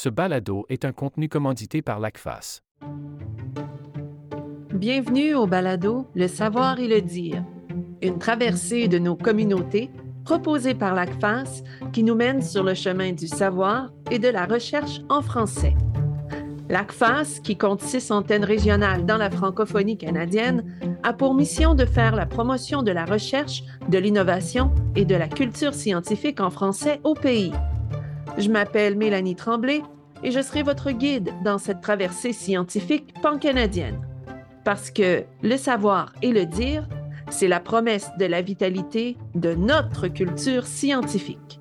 Ce balado est un contenu commandité par l'ACFAS. Bienvenue au balado Le savoir et le dire, une traversée de nos communautés proposée par l'ACFAS qui nous mène sur le chemin du savoir et de la recherche en français. L'ACFAS, qui compte six antennes régionales dans la francophonie canadienne, a pour mission de faire la promotion de la recherche, de l'innovation et de la culture scientifique en français au pays. Je m'appelle Mélanie Tremblay et je serai votre guide dans cette traversée scientifique pan-canadienne. Parce que le savoir et le dire, c'est la promesse de la vitalité de notre culture scientifique.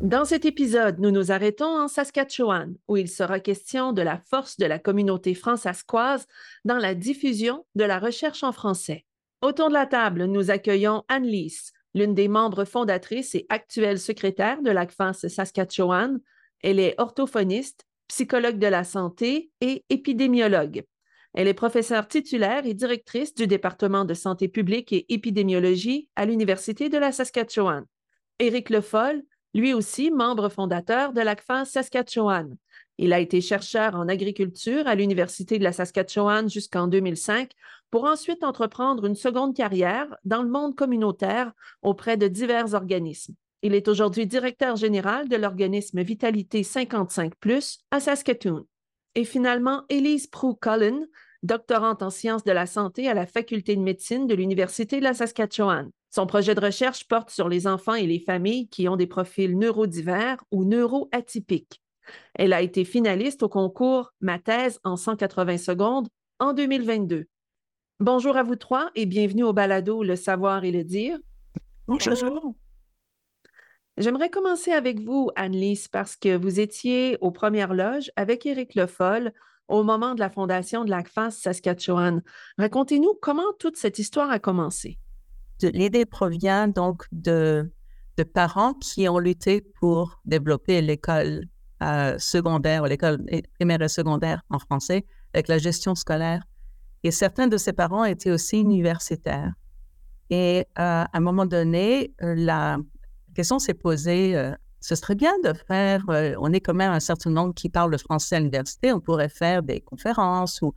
Dans cet épisode, nous nous arrêtons en Saskatchewan, où il sera question de la force de la communauté francescoise dans la diffusion de la recherche en français. Autour de la table, nous accueillons Anne-Lise, l'une des membres fondatrices et actuelle secrétaire de l'ACFAS Saskatchewan. Elle est orthophoniste, psychologue de la santé et épidémiologue. Elle est professeure titulaire et directrice du département de santé publique et épidémiologie à l'Université de la Saskatchewan. Éric Le Foll, lui aussi membre fondateur de l'ACFAS Saskatchewan. Il a été chercheur en agriculture à l'Université de la Saskatchewan jusqu'en 2005 pour ensuite entreprendre une seconde carrière dans le monde communautaire auprès de divers organismes. Il est aujourd'hui directeur général de l'organisme Vitalité 55 ⁇ à Saskatoon. Et finalement, Elise Prue-Cullen, doctorante en sciences de la santé à la Faculté de médecine de l'Université de la Saskatchewan. Son projet de recherche porte sur les enfants et les familles qui ont des profils neurodivers ou neuroatypiques. Elle a été finaliste au concours Ma thèse en 180 secondes en 2022. Bonjour à vous trois et bienvenue au balado Le savoir et le dire. Bonjour. J'aimerais commencer avec vous, Anne-Lise, parce que vous étiez aux premières loges avec Éric Le Foll au moment de la fondation de l'ACFAS Saskatchewan. Racontez-nous comment toute cette histoire a commencé. L'idée provient donc de, de parents qui ont lutté pour développer l'école euh, secondaire, l'école primaire et secondaire en français, avec la gestion scolaire. Et certains de ses parents étaient aussi universitaires. Et euh, à un moment donné, euh, la question s'est posée, ce serait bien de faire, on est quand même un certain nombre qui parlent le français à l'université, on pourrait faire des conférences ou,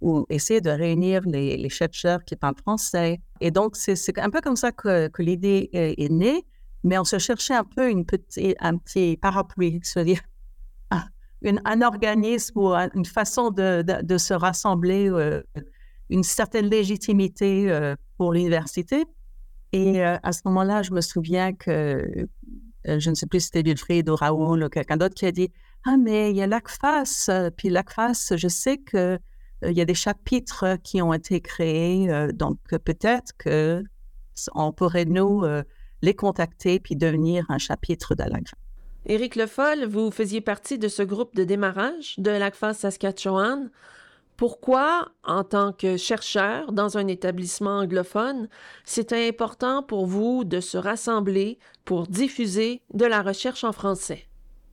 ou, essayer de réunir les, chercheurs qui parlent français. Et donc, c'est un peu comme ça que l'idée est, née, mais on se cherchait un peu une petite, un petit parapluie, c'est-à-dire un organisme ou une façon de, de, se rassembler, euh, une certaine légitimité euh, pour l'université. Et euh, à ce moment-là, je me souviens que, je ne sais plus si c'était Wilfried ou Raoul ou quelqu'un d'autre qui a dit Ah, mais il y a l'ACFAS. Puis l'ACFAS, je sais qu'il il y a des chapitres qui ont été créés. donc peut-être qu'on pourrait nous les contacter puis devenir un chapitre de. Éric Le Foll, vous faisiez partie de ce groupe de démarrage de l'ACFAS Saskatchewan. Pourquoi, en tant que chercheur dans un établissement anglophone, c'était important pour vous de se rassembler pour diffuser de la recherche en français?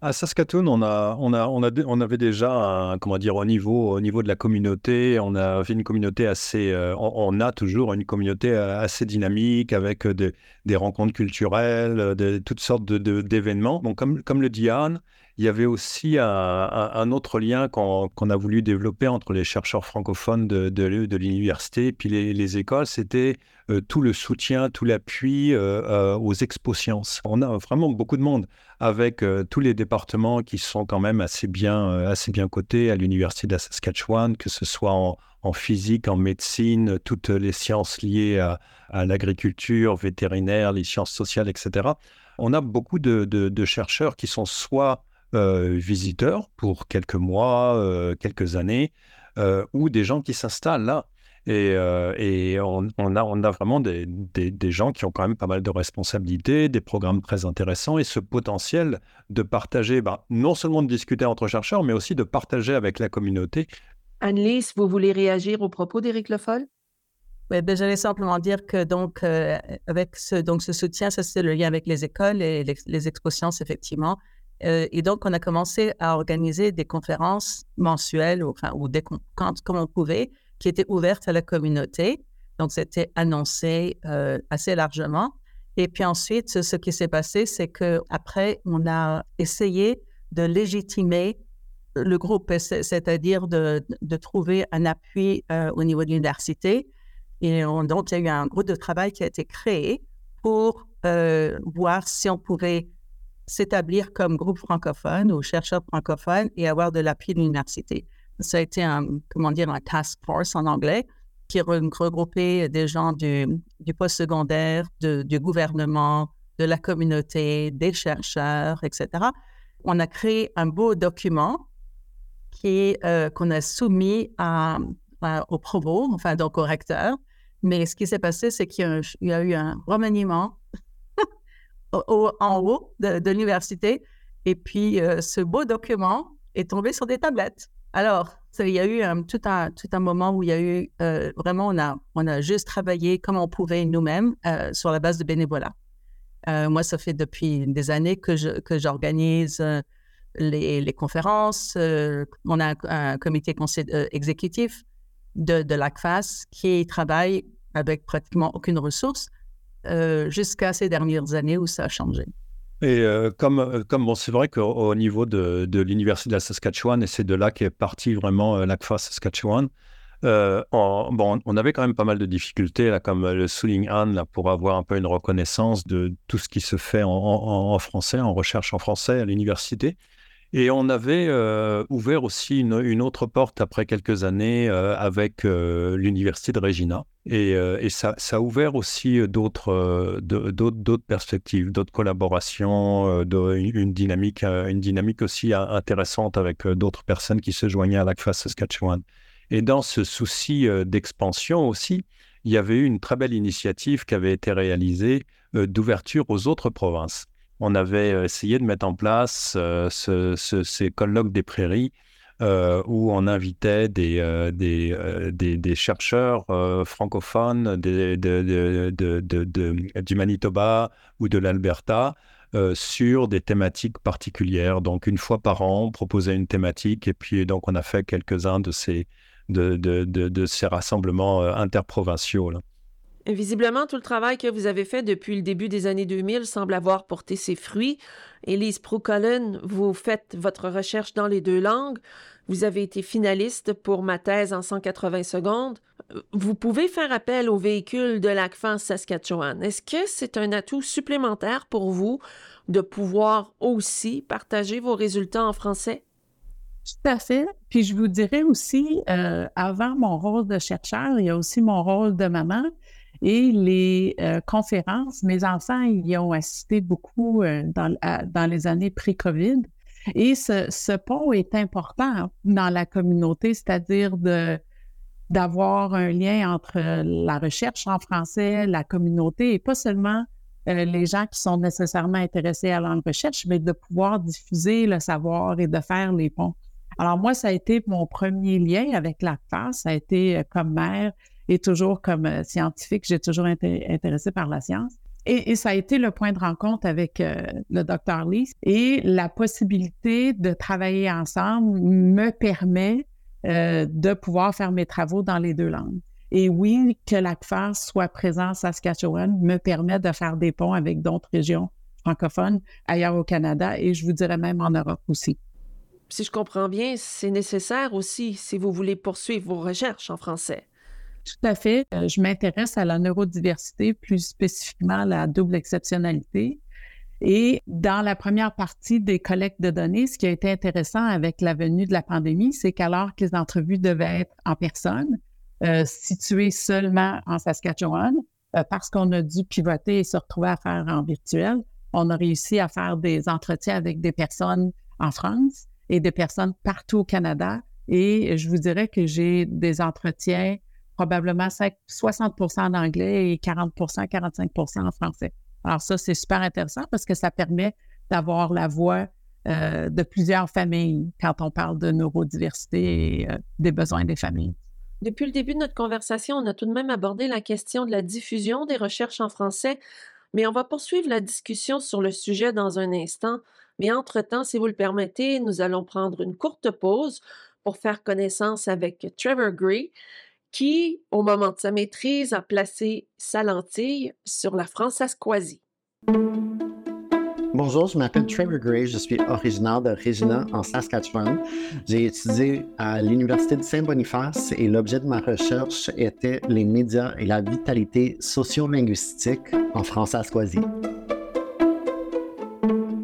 À Saskatoon, on, a, on, a, on, a, on avait déjà, comment dire, au niveau, au niveau de la communauté, on avait une communauté assez, euh, on, a toujours une communauté euh, assez dynamique avec des, des rencontres culturelles, de, toutes sortes d'événements. De, comme, comme le dit Anne, il y avait aussi un, autre lien qu'on a voulu développer entre les chercheurs francophones de, de, l'université et puis les, écoles, c'était euh, tout le soutien, tout l'appui euh, euh, aux expo-sciences. On a vraiment beaucoup de monde avec tous les départements qui sont quand même assez bien, assez bien cotés à l'université de Saskatchewan, que ce soit en, physique, en médecine, toutes les sciences liées à, l'agriculture, vétérinaire, les sciences sociales, etc. On a beaucoup de, chercheurs qui sont soit visiteurs pour quelques mois, euh, quelques années, euh, ou des gens qui s'installent là. Et, et on, a, on a vraiment des, des, gens qui ont quand même pas mal de responsabilités, des programmes très intéressants et ce potentiel de partager, bah, non seulement de discuter entre chercheurs, mais aussi de partager avec la communauté. Annelise, vous voulez réagir au propos d'Éric Le Foll? Oui, ben, j'allais simplement dire que donc, avec ce, donc, ce soutien, ça c'est le lien avec les écoles et les, les effectivement. Euh, et donc, on a commencé à organiser des conférences mensuelles, ou, enfin, ou des, quand, comme on pouvait, qui étaient ouvertes à la communauté. Donc, c'était annoncé euh, assez largement. Et puis ensuite, ce qui s'est passé, c'est que après, on a essayé de légitimer le groupe, c'est-à-dire de, trouver un appui euh, au niveau de l'université. Et donc, il y a eu un groupe de travail qui a été créé pour voir si on pouvait s'établir comme groupe francophone ou chercheur francophone et avoir de l'appui de l'université. Ça a été un, comment dire, un task force en anglais qui regroupait des gens du, du post-secondaire, du gouvernement, de la communauté, des chercheurs, etc. On a créé un beau document qui euh, qu'on a soumis au provo, enfin donc au recteur. Mais ce qui s'est passé, c'est qu'il y, a eu un remaniement en haut de, l'université. Et puis, euh, ce beau document est tombé sur des tablettes. Alors, il y a eu un, tout, un, tout un moment où il y a eu euh, vraiment, on a, on a juste travaillé comme on pouvait nous-mêmes euh, sur la base de bénévolat. moi, ça fait depuis des années que, je, que j'organise les, les, conférences. on a un, comité exécutif de, de l'ACFAS qui travaille avec pratiquement aucune ressource euh, jusqu'à ces dernières années où ça a changé. Et euh, comme, euh, comme bon, c'est vrai qu'au niveau de, l'Université de la Saskatchewan, et c'est de là qu'est parti vraiment l'ACFA Saskatchewan, on, bon, on avait quand même pas mal de difficultés, là, comme le souligne Anne, là, pour avoir un peu une reconnaissance de tout ce qui se fait en français, en recherche en français à l'université. Et on avait euh, ouvert aussi une, autre porte après quelques années euh, avec euh, l'université de Regina. Et, ça, a ouvert aussi d'autres perspectives, d'autres collaborations, une, dynamique, une dynamique aussi intéressante avec d'autres personnes qui se joignaient à l'ACFA Saskatchewan. Et dans ce souci d'expansion aussi, il y avait eu une très belle initiative qui avait été réalisée d'ouverture aux autres provinces on avait euh, essayé de mettre en place euh, ces colloques des prairies euh, où on invitait des, chercheurs francophones du Manitoba ou de l'Alberta sur des thématiques particulières. Donc, une fois par an, on proposait une thématique et puis donc on a fait quelques-uns de, ces rassemblements interprovinciaux. Visiblement, tout le travail que vous avez fait depuis le début des années 2000 semble avoir porté ses fruits. Élise Procollen, vous faites votre recherche dans les deux langues. Vous avez été finaliste pour ma thèse en 180 secondes. Vous pouvez faire appel au véhicule de l'ACFAN Saskatchewan. Est-ce que c'est un atout supplémentaire pour vous de pouvoir aussi partager vos résultats en français? Tout à fait. Puis je vous dirais aussi, euh, avant mon rôle de chercheur, il y a aussi mon rôle de maman. Et les euh, conférences, mes enfants y ont assisté beaucoup euh, dans, les années pré-COVID. Et ce, pont est important dans la communauté, c'est-à-dire d'avoir un lien entre la recherche en français, la communauté, et pas seulement euh, les gens qui sont nécessairement intéressés à la recherche, mais de pouvoir diffuser le savoir et de faire les ponts. Alors moi, ça a été mon premier lien avec la classe, ça a été comme mère et toujours comme euh, scientifique, j'ai toujours été intéressée par la science. Et, ça a été le point de rencontre avec euh, le docteur Lee. Et la possibilité de travailler ensemble me permet euh, de pouvoir faire mes travaux dans les deux langues. Et oui, que l'ACFAR soit présent à Saskatchewan me permet de faire des ponts avec d'autres régions francophones ailleurs au Canada et je vous dirais même en Europe aussi. Si je comprends bien, c'est nécessaire aussi si vous voulez poursuivre vos recherches en français. Tout à fait. Euh, je m'intéresse à la neurodiversité, plus spécifiquement à la double exceptionnalité. Et dans la première partie des collectes de données, ce qui a été intéressant avec la venue de la pandémie, c'est qu'alors que les entrevues devaient être en personne, euh, situées seulement en Saskatchewan, euh, parce qu'on a dû pivoter et se retrouver à faire en virtuel, on a réussi à faire des entretiens avec des personnes en France et des personnes partout au Canada. Et je vous dirais que j'ai des entretiens probablement 60% en anglais et 40% 45 en français. Alors ça, c'est super intéressant parce que ça permet d'avoir la voix euh, de plusieurs familles quand on parle de neurodiversité et euh, des besoins des familles. Depuis le début de notre conversation, on a tout de même abordé la question de la diffusion des recherches en français, mais on va poursuivre la discussion sur le sujet dans un instant. Mais entre-temps, si vous le permettez, nous allons prendre une courte pause pour faire connaissance avec Trevor Gray, qui, au moment de sa maîtrise, a placé sa lentille sur la France Asquasie. Bonjour, je m'appelle Trevor Gray, je suis originaire de Regina en Saskatchewan. J'ai étudié à l'Université de Saint-Boniface et l'objet de ma recherche était les médias et la vitalité socio-linguistique en français-asquasie.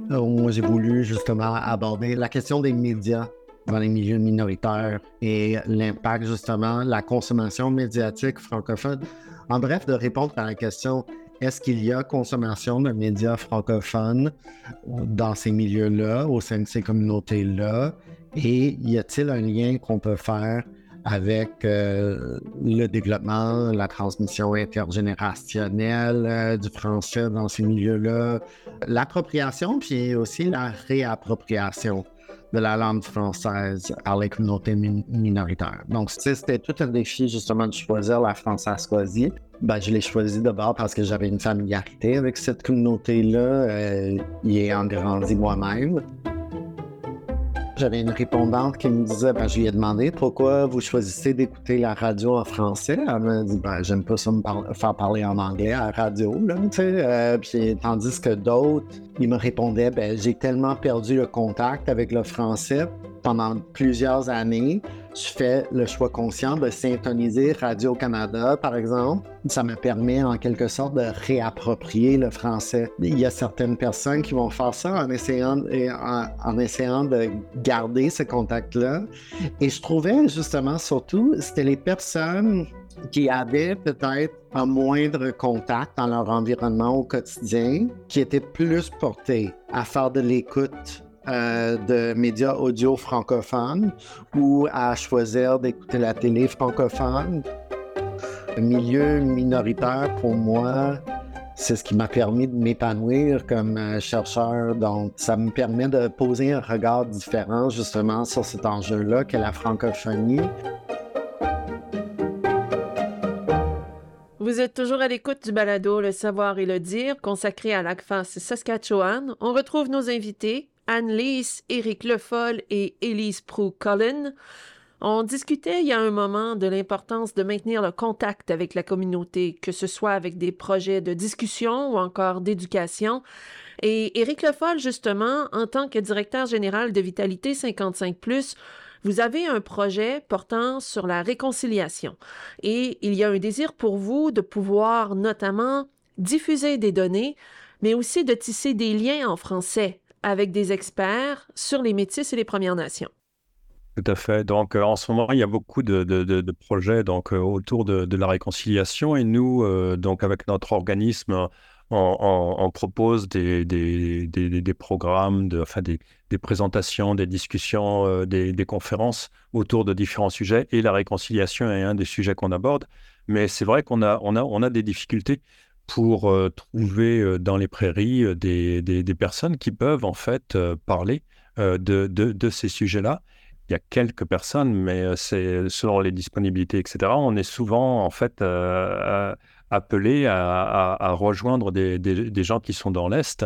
Moi, j'ai voulu justement aborder la question des médias dans les milieux minoritaires et l'impact justement, la consommation médiatique francophone. En bref, de répondre à la question est-ce qu'il y a consommation de médias francophones dans ces milieux-là, au sein de ces communautés-là? Et y a-t-il un lien qu'on peut faire avec euh, le développement, la transmission intergénérationnelle euh, du français dans ces milieux-là, l'appropriation, puis aussi la réappropriation de la langue française par les communautés minoritaires. Donc, c'était tout un défi justement de choisir la française-squazie. Ben, je l'ai choisi d'abord parce que j'avais une familiarité avec cette communauté-là, euh, y ayant grandi moi-même. J'avais une répondante qui me disait, ben, je lui ai demandé pourquoi vous choisissez d'écouter la radio en français? Elle m'a dit, ben, j'aime pas ça me faire parler en anglais à la radio, là, euh, tandis que d'autres, ils me répondaient, ben, j'ai tellement perdu le contact avec le français pendant plusieurs années, je fais le choix conscient de syntoniser Radio-Canada, par exemple. Ça me permet en quelque sorte de réapproprier le français. Il y a certaines personnes qui vont faire ça en essayant, en, en essayant de garder ce contact-là. Et je trouvais justement surtout, c'était les personnes qui avaient peut-être un moindre contact dans leur environnement au quotidien, qui étaient plus portés à faire de l'écoute euh, de médias audio francophones ou à choisir d'écouter la télé francophone. Le milieu minoritaire, pour moi, c'est ce qui m'a permis de m'épanouir comme euh, chercheur. Donc, ça me permet de poser un regard différent justement sur cet enjeu-là qu'est la francophonie. Vous êtes toujours à l'écoute du balado Le savoir et le dire consacré à l'ACFAS Saskatchewan. On retrouve nos invités Anne-Lise, Éric Lefoll et Élise Prou-Collin. On discutait il y a un moment de l'importance de maintenir le contact avec la communauté, que ce soit avec des projets de discussion ou encore d'éducation. Et Éric Lefoll, justement, en tant que directeur général de Vitalité 55+, vous avez un projet portant sur la réconciliation. Et il y a un désir pour vous de pouvoir notamment diffuser des données, mais aussi de tisser des liens en français avec des experts sur les métis et les Premières Nations. Tout à fait. Donc, euh, en ce moment, il y a beaucoup de, projets donc, euh, autour de, la réconciliation et nous, euh, donc, avec notre organisme, on, propose des, des, programmes, enfin, des, présentations, des discussions, des, conférences autour de différents sujets et la réconciliation est un des sujets qu'on aborde. Mais c'est vrai qu'on a, on a, on a des difficultés pour euh, trouver euh, dans les prairies euh, des, des, personnes qui peuvent en fait parler de, de, ces sujets-là. Il y a quelques personnes, mais c'est selon les disponibilités, etc. On est souvent en fait appelé à, à, rejoindre des, des, gens qui sont dans l'Est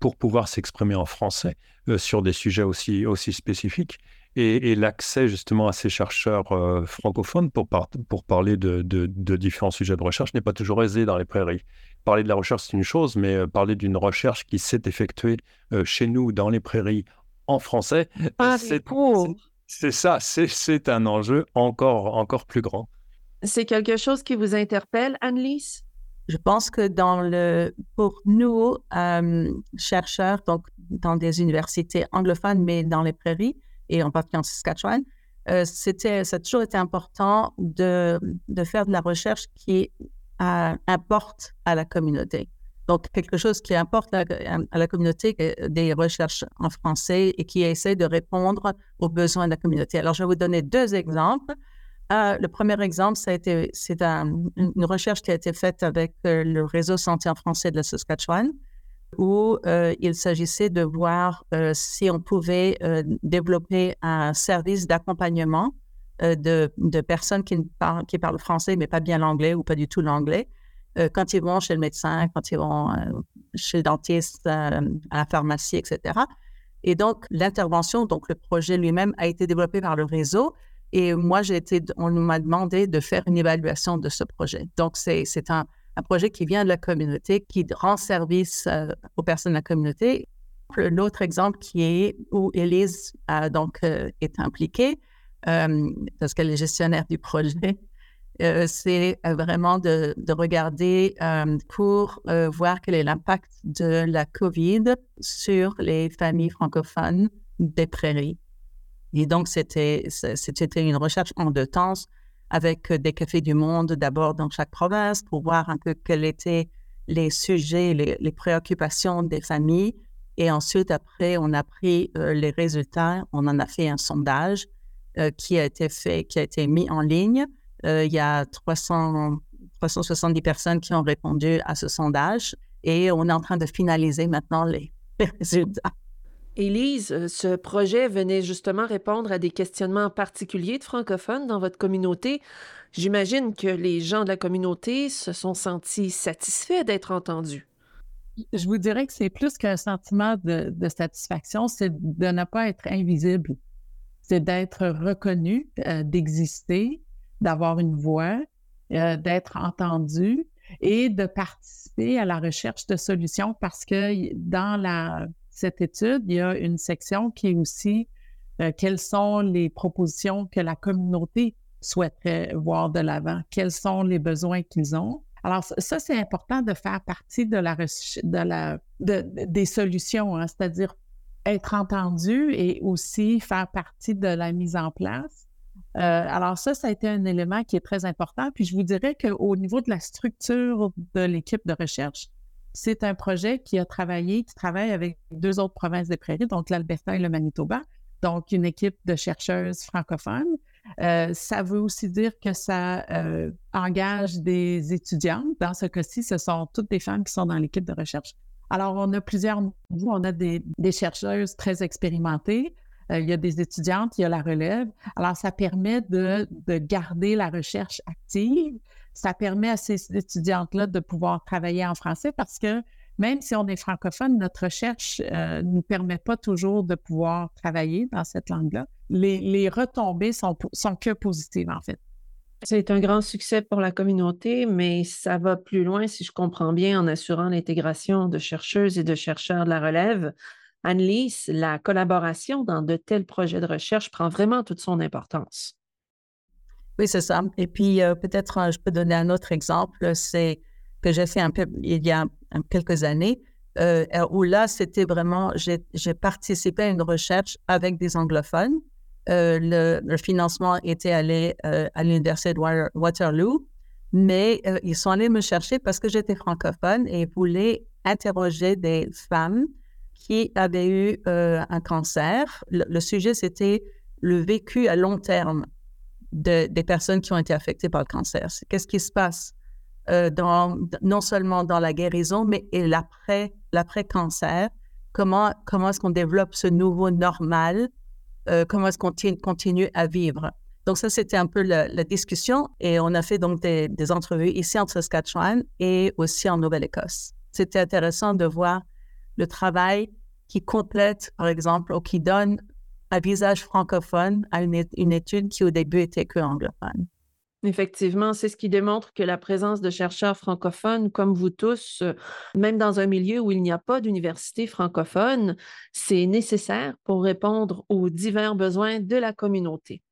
pour pouvoir s'exprimer en français sur des sujets aussi, aussi spécifiques et, l'accès justement à ces chercheurs euh, francophones pour, pour parler de, de, différents sujets de recherche n'est pas toujours aisé dans les prairies. Parler de la recherche, c'est une chose, mais euh, parler d'une recherche qui s'est effectuée euh, chez nous, dans les prairies, en français, ah, c'est ça, c'est un enjeu encore, encore plus grand. C'est quelque chose qui vous interpelle, Annelise? Je pense que dans le, pour nous, chercheurs, donc dans des universités anglophones, mais dans les prairies, et en particulier en Saskatchewan, euh, c'était, ça a toujours été important de, de faire de la recherche qui euh, importe à la communauté. Donc, quelque chose qui importe à, la communauté, des recherches en français et qui essaie de répondre aux besoins de la communauté. Alors, je vais vous donner deux exemples. Euh, le premier exemple, ça a été, c'est une recherche qui a été faite avec le réseau santé en français de la Saskatchewan où euh, il s'agissait de voir euh, si on pouvait euh, développer un service d'accompagnement de, personnes qui, parlent, qui parlent français mais pas bien l'anglais ou pas du tout l'anglais quand ils vont chez le médecin, quand ils vont chez le dentiste, à la pharmacie, etc. Et donc, l'intervention, donc le projet lui-même a été développé par le réseau. Et moi, j'ai été, on m'a demandé de faire une évaluation de ce projet. Donc, c'est un, un projet qui vient de la communauté, qui rend service euh, aux personnes de la communauté. L'autre exemple qui est où Elise donc, euh, est impliquée, euh, parce qu'elle est gestionnaire du projet, c'est vraiment de, de regarder pour voir quel est l'impact de la COVID sur les familles francophones des prairies. Et donc, c'était une recherche en deux temps avec des cafés du monde d'abord dans chaque province pour voir un peu quels étaient les sujets, les, préoccupations des familles. Et ensuite, après, on a pris les résultats, on en a fait un sondage qui a été fait, qui a été mis en ligne. il y a 300, 370 personnes qui ont répondu à ce sondage et on est en train de finaliser maintenant les résultats. Élise, euh, ce projet venait justement répondre à des questionnements particuliers de francophones dans votre communauté. J'imagine que les gens de la communauté se sont sentis satisfaits d'être entendus. Je vous dirais que c'est plus qu'un sentiment de, satisfaction, c'est de ne pas être invisible. C'est d'être reconnu, euh, d'exister, d'avoir une voix, euh, d'être entendu et de participer à la recherche de solutions parce que dans la cette étude, il y a une section qui est aussi euh, quelles sont les propositions que la communauté souhaiterait voir de l'avant, quels sont les besoins qu'ils ont. Alors, ça, c'est important de faire partie de la, de la des solutions, hein, c'est-à-dire être entendu et aussi faire partie de la mise en place. Euh, alors ça, ça a été un élément qui est très important. Puis je vous dirais qu'au niveau de la structure de l'équipe de recherche, c'est un projet qui a travaillé, qui travaille avec deux autres provinces des prairies, donc l'Alberta et le Manitoba, donc une équipe de chercheuses francophones. Euh, ça veut aussi dire que ça euh, engage des étudiantes. Dans ce cas-ci, ce sont toutes des femmes qui sont dans l'équipe de recherche. Alors, on a plusieurs. On a des, chercheuses très expérimentées. Euh, il y a des étudiantes, il y a la relève. Alors, ça permet de garder la recherche active ça permet à ces étudiantes-là de pouvoir travailler en français parce que même si on est francophone, notre recherche ne euh, nous permet pas toujours de pouvoir travailler dans cette langue-là. Les, retombées sont, sont que positives, en fait. C'est un grand succès pour la communauté, mais ça va plus loin, si je comprends bien, en assurant l'intégration de chercheuses et de chercheurs de la relève. Annelise, la collaboration dans de tels projets de recherche prend vraiment toute son importance. Oui, c'est ça. Et puis, euh, peut-être, euh, je peux donner un autre exemple, c'est que j'ai fait un peu il y a quelques années, euh, où là, c'était vraiment, j'ai participé à une recherche avec des anglophones. Le, financement était allé à l'Université de Waterloo, mais ils sont allés me chercher parce que j'étais francophone et voulaient interroger des femmes qui avaient eu un cancer. le sujet, c'était le vécu à long terme des personnes qui ont été affectées par le cancer. Qu'est-ce qui se passe euh, dans, non seulement dans la guérison, mais l'après-cancer? Comment, comment est-ce qu'on développe ce nouveau normal? Euh, comment est-ce qu'on continue à vivre? Donc ça, c'était un peu la, discussion et on a fait donc des, des, entrevues ici en Saskatchewan et aussi en Nouvelle-Écosse. C'était intéressant de voir le travail qui complète, par exemple, ou qui donne un visage francophone à une, étude qui au début était que anglophone. Effectivement, c'est ce qui démontre que la présence de chercheurs francophones, comme vous tous, euh, même dans un milieu où il n'y a pas d'université francophone, c'est nécessaire pour répondre aux divers besoins de la communauté.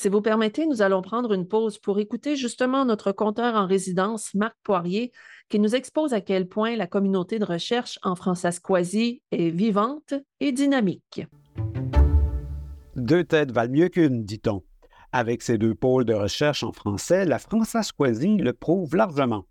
Si vous permettez, nous allons prendre une pause pour écouter justement notre compteur en résidence, Marc Poirier, qui nous expose à quel point la communauté de recherche en françaisquoisie est vivante et dynamique. Deux têtes valent mieux qu'une, dit-on. Avec ses deux pôles de recherche en français, la Françaiscoisie le prouve largement.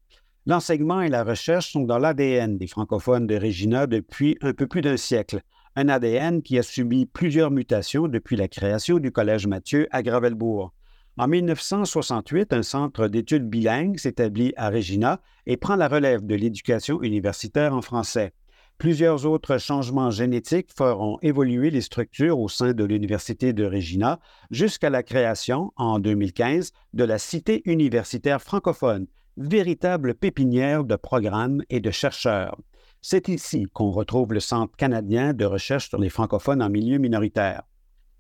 L'enseignement et la recherche sont dans l'ADN des francophones de Regina depuis un peu plus d'un siècle, un ADN qui a subi plusieurs mutations depuis la création du Collège Mathieu à Gravelbourg. En 1968, un centre d'études bilingues s'établit à Regina et prend la relève de l'éducation universitaire en français. Plusieurs autres changements génétiques feront évoluer les structures au sein de l'Université de Regina jusqu'à la création, en 2015, de la Cité universitaire francophone, véritable pépinière de programmes et de chercheurs. C'est ici qu'on retrouve le Centre canadien de recherche sur les francophones en milieu minoritaire.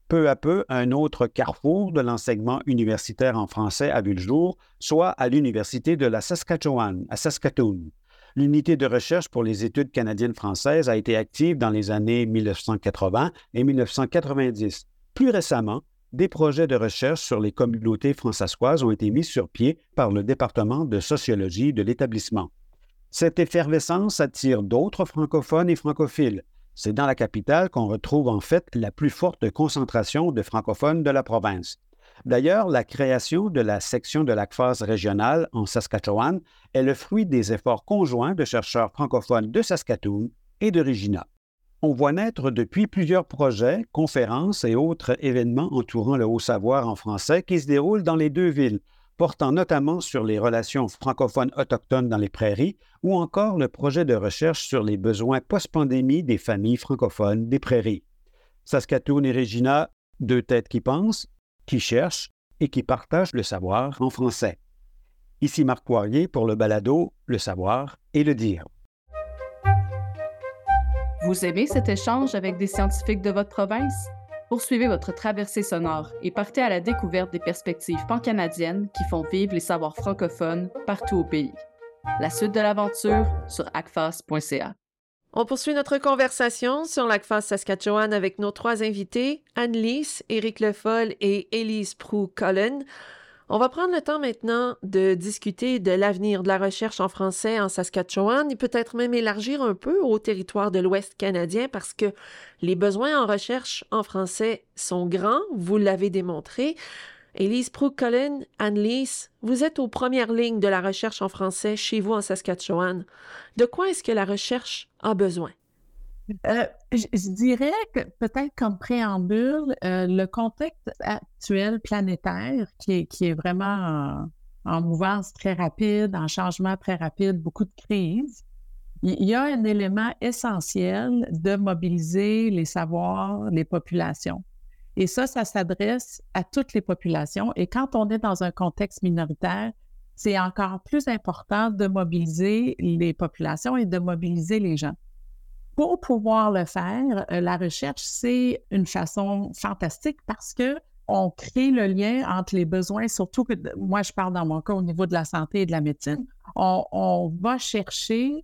Peu à peu, un autre carrefour de l'enseignement universitaire en français a vu le jour, soit à l'Université de la Saskatchewan, à Saskatoon. L'unité de recherche pour les études canadiennes françaises a été active dans les années 1980 et 1990. Plus récemment, des projets de recherche sur les communautés françaiscoises ont été mis sur pied par le département de sociologie de l'établissement. Cette effervescence attire d'autres francophones et francophiles. C'est dans la capitale qu'on retrouve en fait la plus forte concentration de francophones de la province. D'ailleurs, la création de la section de l'ACFAS régionale en Saskatchewan est le fruit des efforts conjoints de chercheurs francophones de Saskatoon et de Regina. On voit naître depuis plusieurs projets, conférences et autres événements entourant le haut savoir en français qui se déroulent dans les deux villes, portant notamment sur les relations francophones autochtones dans les prairies ou encore le projet de recherche sur les besoins post-pandémie des familles francophones des prairies. Saskatoon et Regina, deux têtes qui pensent, qui cherchent et qui partagent le savoir en français. Ici Marc Poirier pour le balado Le savoir et le dire. Vous aimez cet échange avec des scientifiques de votre province? Poursuivez votre traversée sonore et partez à la découverte des perspectives pan-canadiennes qui font vivre les savoirs francophones partout au pays. La suite de l'aventure sur acfas.ca. On poursuit notre conversation sur l'ACFAS Saskatchewan avec nos trois invités, Anne-Lise, Éric Lefoll et Élise Prou-Cullen. On va prendre le temps maintenant de discuter de l'avenir de la recherche en français en Saskatchewan et peut-être même élargir un peu au territoire de l'Ouest canadien parce que les besoins en recherche en français sont grands, vous l'avez démontré. Élise Prouk-Cullen, Anne-Lise, vous êtes aux premières lignes de la recherche en français chez vous en Saskatchewan. De quoi est-ce que la recherche a besoin? Euh, je, dirais que peut-être comme préambule, euh, le contexte actuel planétaire qui est, qui est vraiment en, mouvance très rapide, en changement très rapide, beaucoup de crises, il y a un élément essentiel de mobiliser les savoirs, les populations. Et ça, ça s'adresse à toutes les populations. Et quand on est dans un contexte minoritaire, c'est encore plus important de mobiliser les populations et de mobiliser les gens. Pour pouvoir le faire, euh, la recherche, c'est une façon fantastique parce que on crée le lien entre les besoins, surtout que moi, je parle dans mon cas au niveau de la santé et de la médecine. On, va chercher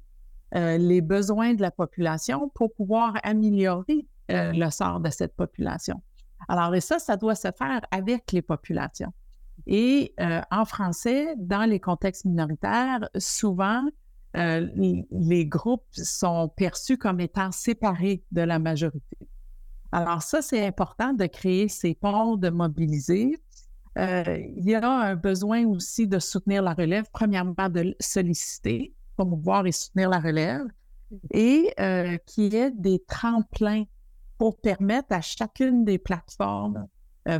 euh, les besoins de la population pour pouvoir améliorer euh, le sort de cette population. Alors, et ça, ça doit se faire avec les populations. Et en français, dans les contextes minoritaires, souvent, euh, les, groupes sont perçus comme étant séparés de la majorité. Alors ça, c'est important de créer ces ponts, de mobiliser. Euh, il y a un besoin aussi de soutenir la relève, premièrement de solliciter, promouvoir et soutenir la relève, et euh, qu'il y ait des tremplins pour permettre à chacune des plateformes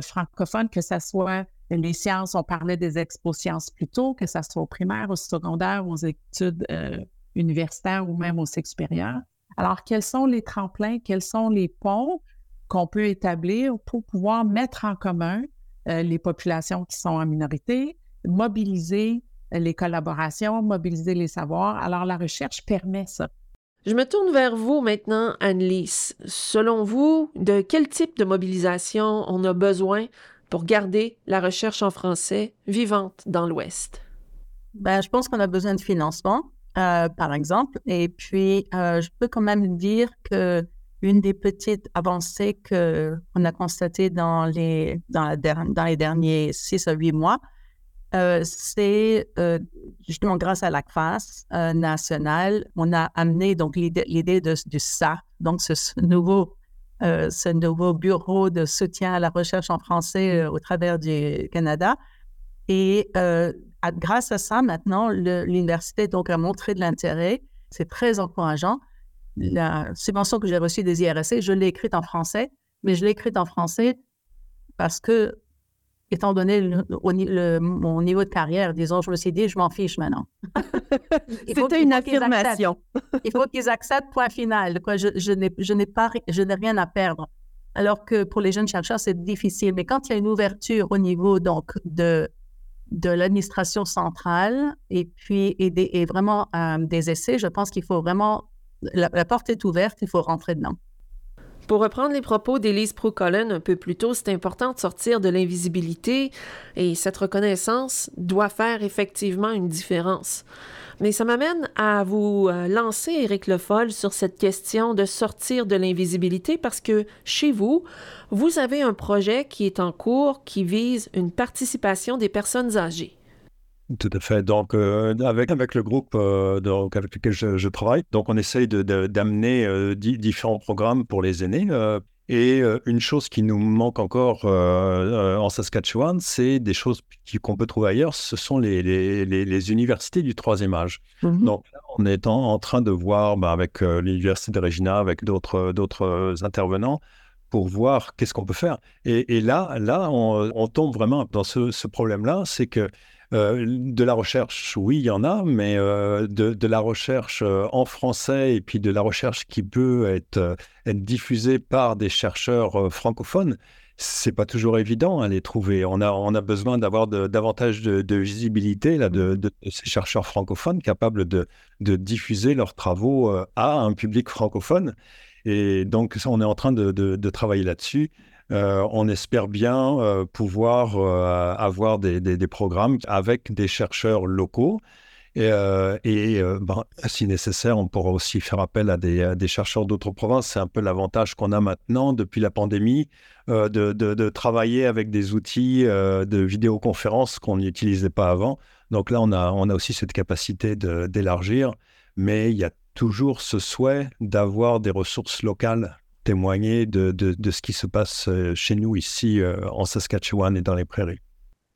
francophones, que ce soit les sciences, on parlait des expos sciences plus tôt, que ce soit au primaire, au secondaire, aux études euh, universitaires ou même au supérieur. Alors, quels sont les tremplins, quels sont les ponts qu'on peut établir pour pouvoir mettre en commun euh, les populations qui sont en minorité, mobiliser les collaborations, mobiliser les savoirs? Alors, la recherche permet ça. Je me tourne vers vous maintenant, Anne-Lise. Selon vous, de quel type de mobilisation on a besoin pour garder la recherche en français vivante dans l'Ouest? Ben, je pense qu'on a besoin de financement, euh, par exemple. Et puis, euh, je peux quand même dire que une des petites avancées qu'on a constatées dans les, dans, dans, les derniers six à huit mois, euh, c'est justement grâce à l'ACFAS national, on a amené donc l'idée du SA, donc ce nouveau euh, ce nouveau bureau de soutien à la recherche en français euh, au travers du Canada. Et euh, grâce à ça, maintenant, l'université donc a montré de l'intérêt. C'est très encourageant. La subvention que j'ai reçue des IRSC, je l'ai écrite en français, mais je l'ai écrite en français parce que étant donné mon niveau de carrière, disons, je me suis dit, je m'en fiche maintenant. C'était une affirmation. il faut qu'ils acceptent, point final. Quoi. Je, je n'ai pas, je n'ai rien à perdre. Alors que pour les jeunes chercheurs, c'est difficile. Mais quand il y a une ouverture au niveau donc de, de l'administration centrale et puis et, et vraiment euh, des essais, je pense qu'il faut vraiment, la porte est ouverte, il faut rentrer dedans. Pour reprendre les propos d'Élise Procollen un peu plus tôt, c'est important de sortir de l'invisibilité et cette reconnaissance doit faire effectivement une différence. Mais ça m'amène à vous euh, lancer, Éric Le Foll, sur cette question de sortir de l'invisibilité parce que chez vous, vous avez un projet qui est en cours qui vise une participation des personnes âgées. Tout à fait. Donc, euh, avec, avec le groupe euh, donc, avec lequel je, travaille, donc on essaye d'amener euh, différents programmes pour les aînés. et une chose qui nous manque encore en Saskatchewan, c'est des choses qu'on peut trouver ailleurs, ce sont les, les, les, universités du troisième âge. Mm-hmm. Donc, là, on est en, train de voir bah, avec l'université de Regina, avec d'autres intervenants, pour voir qu'est-ce qu'on peut faire. Et, et, là, là on, on, tombe vraiment dans ce, ce problème-là, c'est que euh, de la recherche, oui, il y en a, mais euh, de, la recherche euh, en français et puis de la recherche qui peut être, diffusée par des chercheurs francophones, c'est pas toujours évident à les trouver. On a, on a besoin d'avoir davantage de, visibilité là, de, ces chercheurs francophones capables de, diffuser leurs travaux à un public francophone. Et donc, on est en train de travailler là-dessus. Euh, on espère bien euh, pouvoir euh, avoir des, programmes avec des chercheurs locaux. Et, ben, si nécessaire, on pourra aussi faire appel à des, chercheurs d'autres provinces. C'est un peu l'avantage qu'on a maintenant depuis la pandémie de, travailler avec des outils de vidéoconférence qu'on n'utilisait pas avant. Donc là, on a, on a aussi cette capacité d'élargir, mais il y a toujours ce souhait d'avoir des ressources locales témoigner de, de, ce qui se passe euh, chez nous ici euh, en Saskatchewan et dans les prairies.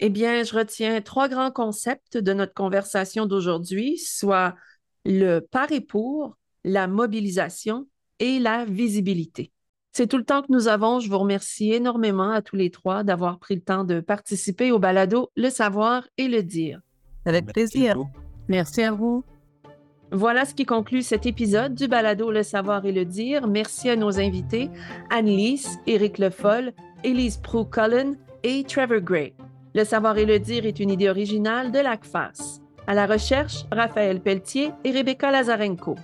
Eh bien, je retiens trois grands concepts de notre conversation d'aujourd'hui, soit le par et pour, la mobilisation et la visibilité. C'est tout le temps que nous avons. Je vous remercie énormément à tous les trois d'avoir pris le temps de participer au balado Le savoir et le dire. Avec plaisir. Merci à vous. Voilà ce qui conclut cet épisode du balado Le savoir et le dire. Merci à nos invités, Annelise, Éric Lefoll, Elise Prou-Cullen et Trevor Gray. Le savoir et le dire est une idée originale de l'ACFAS. À la recherche, Raphaël Pelletier et Rebecca Lazarenko.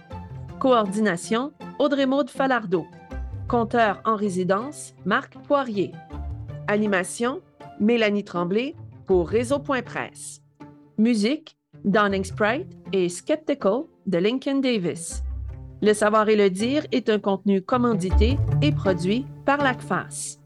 Coordination, Audrey-Maude Falardeau. Compteur en résidence, Marc Poirier. Animation, Mélanie Tremblay pour Réseau.presse. Musique, Dawning Sprite et Skeptical de Lincoln Davis. Le savoir et le dire est un contenu commandité et produit par l'ACFAS.